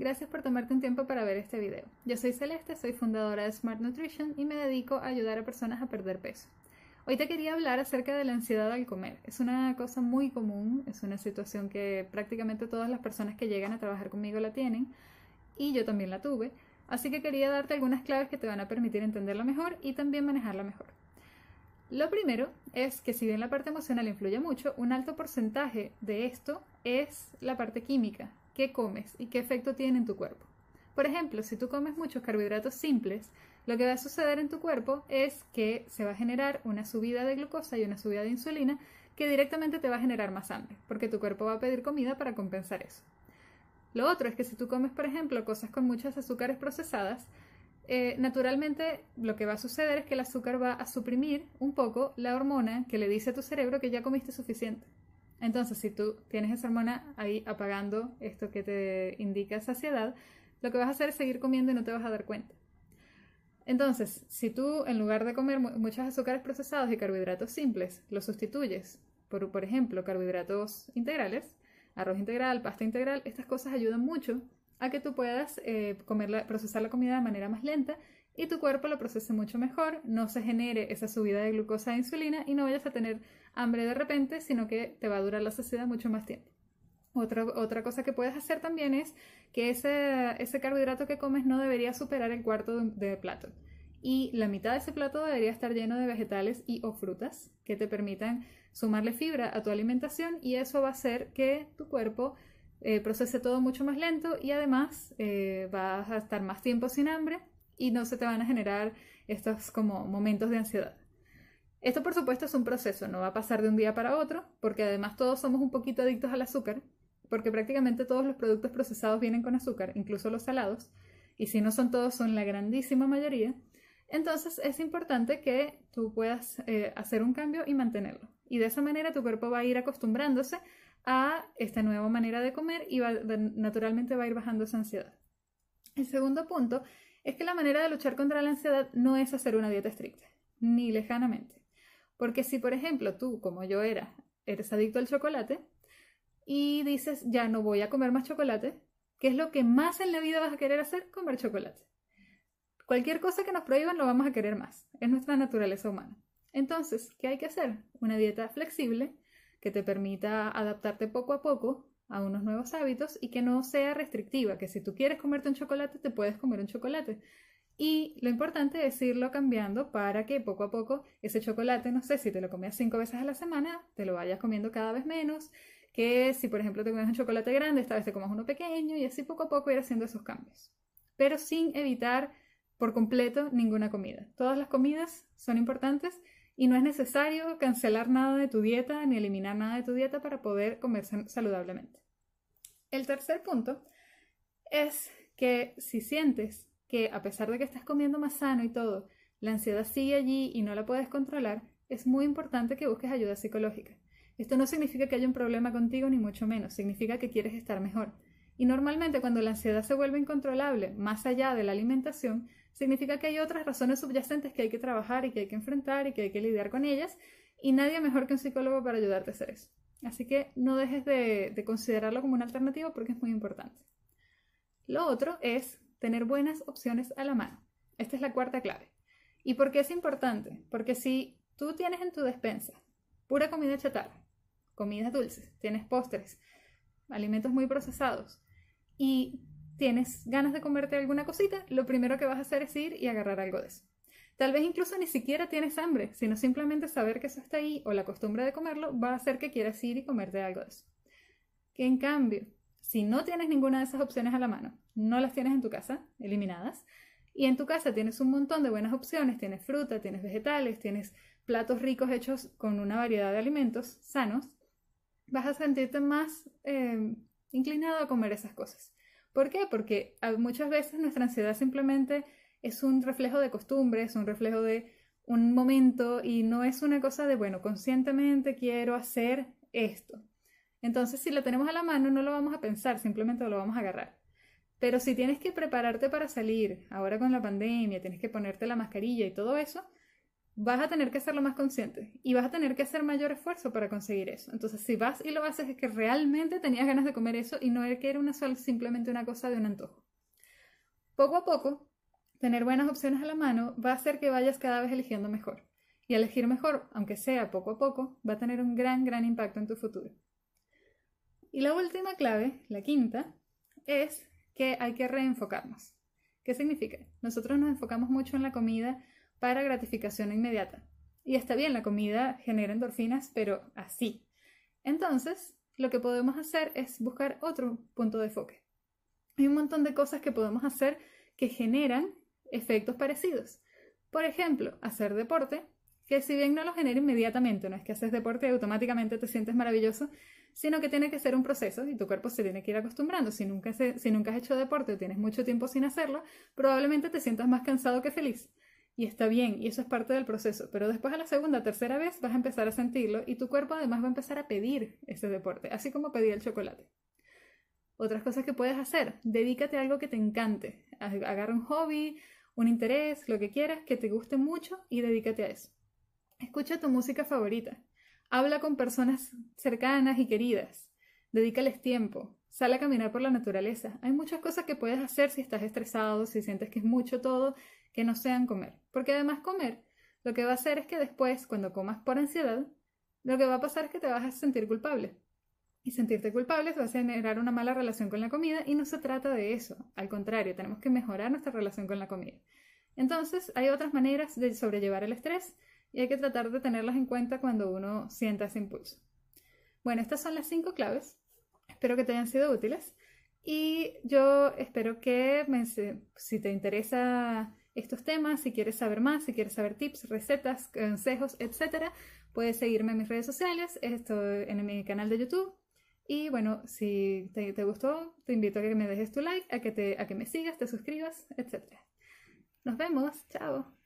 gracias por tomarte un tiempo para ver este video. Yo soy Celeste, soy fundadora de Smart Nutrition y me dedico a ayudar a personas a perder peso. Hoy te quería hablar acerca de la ansiedad al comer. Es una cosa muy común, es una situación que prácticamente todas las personas que llegan a trabajar conmigo la tienen y yo también la tuve, así que quería darte algunas claves que te van a permitir entenderla mejor y también manejarla mejor. Lo primero es que si bien la parte emocional influye mucho, un alto porcentaje de esto es la parte química, qué comes y qué efecto tiene en tu cuerpo. Por ejemplo, si tú comes muchos carbohidratos simples, lo que va a suceder en tu cuerpo es que se va a generar una subida de glucosa y una subida de insulina que directamente te va a generar más hambre, porque tu cuerpo va a pedir comida para compensar eso. Lo otro es que si tú comes, por ejemplo, cosas con muchas azúcares procesadas, eh, naturalmente lo que va a suceder es que el azúcar va a suprimir un poco la hormona que le dice a tu cerebro que ya comiste suficiente. Entonces, si tú tienes esa hormona ahí apagando esto que te indica saciedad, lo que vas a hacer es seguir comiendo y no te vas a dar cuenta. Entonces, si tú en lugar de comer muchos azúcares procesados y carbohidratos simples, los sustituyes por, por ejemplo, carbohidratos integrales, arroz integral, pasta integral, estas cosas ayudan mucho a que tú puedas eh, procesar la comida de manera más lenta y tu cuerpo lo procese mucho mejor, no se genere esa subida de glucosa e insulina y no vayas a tener hambre de repente, sino que te va a durar la saciedad mucho más tiempo. Otra, otra cosa que puedes hacer también es que ese, ese carbohidrato que comes no debería superar el cuarto de, plato. Y la mitad de ese plato debería estar lleno de vegetales y o frutas que te permitan sumarle fibra a tu alimentación y eso va a hacer que tu cuerpo eh, procese todo mucho más lento y además eh, vas a estar más tiempo sin hambre y no se te van a generar estos como momentos de ansiedad. Esto por supuesto es un proceso, no va a pasar de un día para otro, porque además todos somos un poquito adictos al azúcar, porque prácticamente todos los productos procesados vienen con azúcar, incluso los salados, y si no son todos, son la grandísima mayoría. Entonces es importante que tú puedas eh, hacer un cambio y mantenerlo. Y de esa manera tu cuerpo va a ir acostumbrándose a esta nueva manera de comer y naturalmente va a ir bajando esa ansiedad. El segundo punto es que la manera de luchar contra la ansiedad no es hacer una dieta estricta, ni lejanamente. Porque si, por ejemplo, tú, como yo era, eres adicto al chocolate y dices, ya no voy a comer más chocolate, ¿qué es lo que más en la vida vas a querer hacer? Comer chocolate. Cualquier cosa que nos prohíban lo vamos a querer más. Es nuestra naturaleza humana. Entonces, ¿qué hay que hacer? Una dieta flexible que te permita adaptarte poco a poco a unos nuevos hábitos y que no sea restrictiva, que si tú quieres comerte un chocolate, te puedes comer un chocolate. Y lo importante es irlo cambiando para que poco a poco ese chocolate, no sé, si te lo comías cinco veces a la semana, te lo vayas comiendo cada vez menos, que si por ejemplo te comes un chocolate grande, esta vez te comas uno pequeño y así poco a poco ir haciendo esos cambios. Pero sin evitar por completo ninguna comida. Todas las comidas son importantes y no es necesario cancelar nada de tu dieta ni eliminar nada de tu dieta para poder comer saludablemente. El tercer punto es que si sientes que a pesar de que estás comiendo más sano y todo, la ansiedad sigue allí y no la puedes controlar, es muy importante que busques ayuda psicológica. Esto no significa que haya un problema contigo ni mucho menos, significa que quieres estar mejor. Y normalmente cuando la ansiedad se vuelve incontrolable, más allá de la alimentación, significa que hay otras razones subyacentes que hay que trabajar y que hay que enfrentar y que hay que lidiar con ellas, y nadie mejor que un psicólogo para ayudarte a hacer eso. Así que no dejes de, de considerarlo como una alternativa porque es muy importante. Lo otro es tener buenas opciones a la mano. Esta es la cuarta clave. ¿Y por qué es importante? Porque si tú tienes en tu despensa pura comida chatarra, comidas dulces, tienes postres, alimentos muy procesados y tienes ganas de comerte alguna cosita, lo primero que vas a hacer es ir y agarrar algo de eso. Tal vez incluso ni siquiera tienes hambre, sino simplemente saber que eso está ahí o la costumbre de comerlo va a hacer que quieras ir y comerte algo de eso. Que en cambio, si no tienes ninguna de esas opciones a la mano, no las tienes en tu casa, eliminadas, y en tu casa tienes un montón de buenas opciones, tienes fruta, tienes vegetales, tienes platos ricos hechos con una variedad de alimentos sanos, vas a sentirte más eh, inclinado a comer esas cosas. ¿Por qué? Porque muchas veces nuestra ansiedad simplemente es un reflejo de costumbre, es un reflejo de un momento y no es una cosa de, bueno, conscientemente quiero hacer esto. Entonces, si lo tenemos a la mano, no lo vamos a pensar, simplemente lo vamos a agarrar. Pero si tienes que prepararte para salir, ahora con la pandemia, tienes que ponerte la mascarilla y todo eso, vas a tener que hacerlo más consciente y vas a tener que hacer mayor esfuerzo para conseguir eso. Entonces, si vas y lo haces es que realmente tenías ganas de comer eso y no era que era una sola, simplemente una cosa de un antojo. Poco a poco, tener buenas opciones a la mano va a hacer que vayas cada vez eligiendo mejor. Y elegir mejor, aunque sea poco a poco, va a tener un gran, gran impacto en tu futuro. Y la última clave, la quinta, es que hay que reenfocarnos. ¿Qué significa? Nosotros nos enfocamos mucho en la comida para gratificación inmediata. Y está bien, la comida genera endorfinas, pero así. Entonces, lo que podemos hacer es buscar otro punto de enfoque. Hay un montón de cosas que podemos hacer que generan efectos parecidos. Por ejemplo, hacer deporte, que si bien no lo genera inmediatamente, no es que haces deporte y automáticamente te sientes maravilloso, sino que tiene que ser un proceso y tu cuerpo se tiene que ir acostumbrando. Si nunca, si nunca has hecho deporte o tienes mucho tiempo sin hacerlo, probablemente te sientas más cansado que feliz. Y está bien, y eso es parte del proceso, pero después a la segunda, tercera vez vas a empezar a sentirlo y tu cuerpo además va a empezar a pedir ese deporte, así como pedía el chocolate. Otras cosas que puedes hacer, dedícate a algo que te encante, agarra un hobby, un interés, lo que quieras, que te guste mucho y dedícate a eso. Escucha tu música favorita, Habla con personas cercanas y queridas. Dedícales tiempo. Sale a caminar por la naturaleza. Hay muchas cosas que puedes hacer si estás estresado, si sientes que es mucho todo, que no sean comer. Porque además comer lo que va a hacer es que después, cuando comas por ansiedad, lo que va a pasar es que te vas a sentir culpable. Y sentirte culpable va a generar una mala relación con la comida y no se trata de eso. Al contrario, tenemos que mejorar nuestra relación con la comida. Entonces, hay otras maneras de sobrellevar el estrés y hay que tratar de tenerlas en cuenta cuando uno sienta ese impulso. Bueno, estas son las cinco claves. Espero que te hayan sido útiles y yo espero que si te interesa estos temas, si quieres saber más, si quieres saber tips, recetas, consejos, etc., puedes seguirme en mis redes sociales, estoy en mi canal de YouTube. Y bueno, si te, gustó, te invito a que me dejes tu like, a que, te, a que me sigas, te suscribas, etc. Nos vemos, chao.